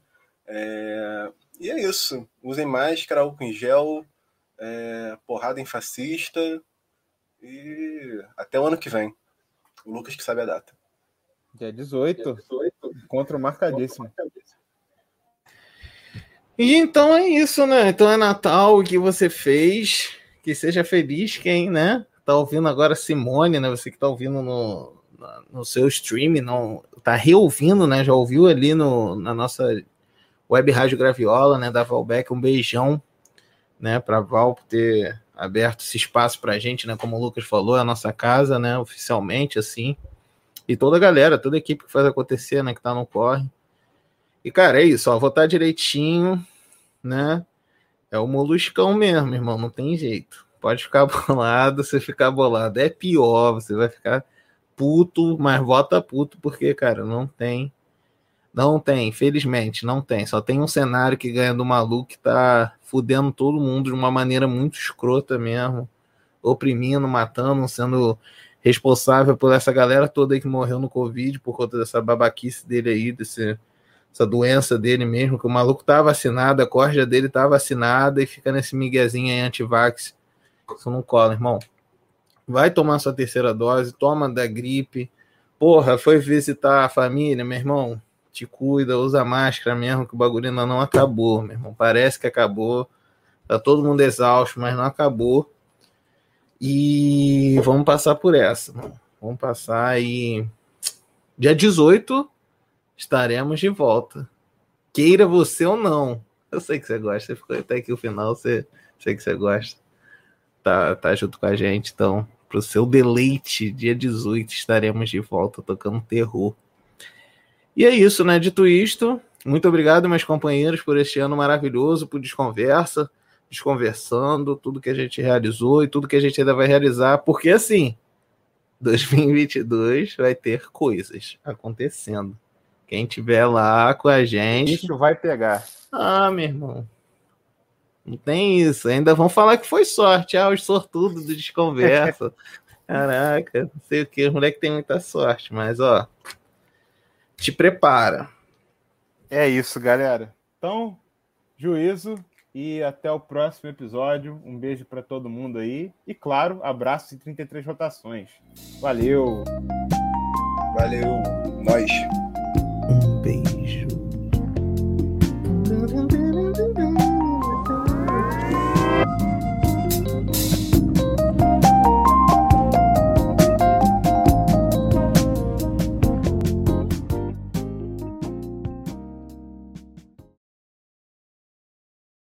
É, e é isso. Usem máscara, álcool em gel, é, porrada em fascista. E até o ano que vem. O Lucas que sabe a data. Dia 18. Encontro marcadíssimo. E então é isso, né? Então é Natal, o que você fez. Que seja feliz quem, né? Tá ouvindo agora Simone, né? Você que tá ouvindo no, no seu stream, não tá reouvindo, né? Já ouviu ali no, na nossa web rádio Graviola, né? Da Valbeck, um beijão, né? Pra Val por ter aberto esse espaço pra gente, né? Como o Lucas falou, é a nossa casa, né? Oficialmente, assim. E toda a galera, toda a equipe que faz acontecer, né? Que tá no corre. E, cara, é isso, ó. Votar direitinho, né? É o moluscão mesmo, irmão. Não tem jeito. Pode ficar bolado, você ficar bolado. É pior, você vai ficar puto, mas vota puto, porque, cara, não tem. Não tem, infelizmente, não tem. Só tem um cenário que ganha do maluco que tá fudendo todo mundo de uma maneira muito escrota mesmo. Oprimindo, matando, sendo responsável por essa galera toda aí que morreu no Covid por conta dessa babaquice dele aí, desse, essa doença dele mesmo, que o maluco tá vacinado, a corda dele tá vacinada e fica nesse miguezinho aí antivax. Isso não cola, irmão. Vai tomar sua terceira dose, toma da gripe. Porra, foi visitar a família, meu irmão. Te cuida, usa máscara mesmo, que o bagulho ainda não acabou, meu irmão. Parece que acabou. Tá todo mundo exausto, mas não acabou. E vamos passar por essa, mano. Vamos passar e. Dia 18 estaremos de volta. Queira você ou não. Eu sei que você gosta, você ficou até aqui o final, você sei que você gosta. Tá, tá junto com a gente, então, pro seu deleite, dia 18 estaremos de volta tocando terror. E é isso, né? Dito isto, muito obrigado, meus companheiros, por este ano maravilhoso, por Desconversa, Desconversando, tudo que a gente realizou e tudo que a gente ainda vai realizar, porque assim, 2022 vai ter coisas acontecendo. Quem tiver lá com a gente. Isso vai pegar. Ah, meu irmão. Não tem isso. Ainda vão falar que foi sorte. Ah, os sortudos do Desconversa. Caraca, não sei o que. Os moleques têm muita sorte, mas ó. Te prepara. É isso, galera. Então, juízo E até o próximo episódio. Um beijo para todo mundo aí. E claro, abraço e 33 rotações. Valeu! Valeu, nós.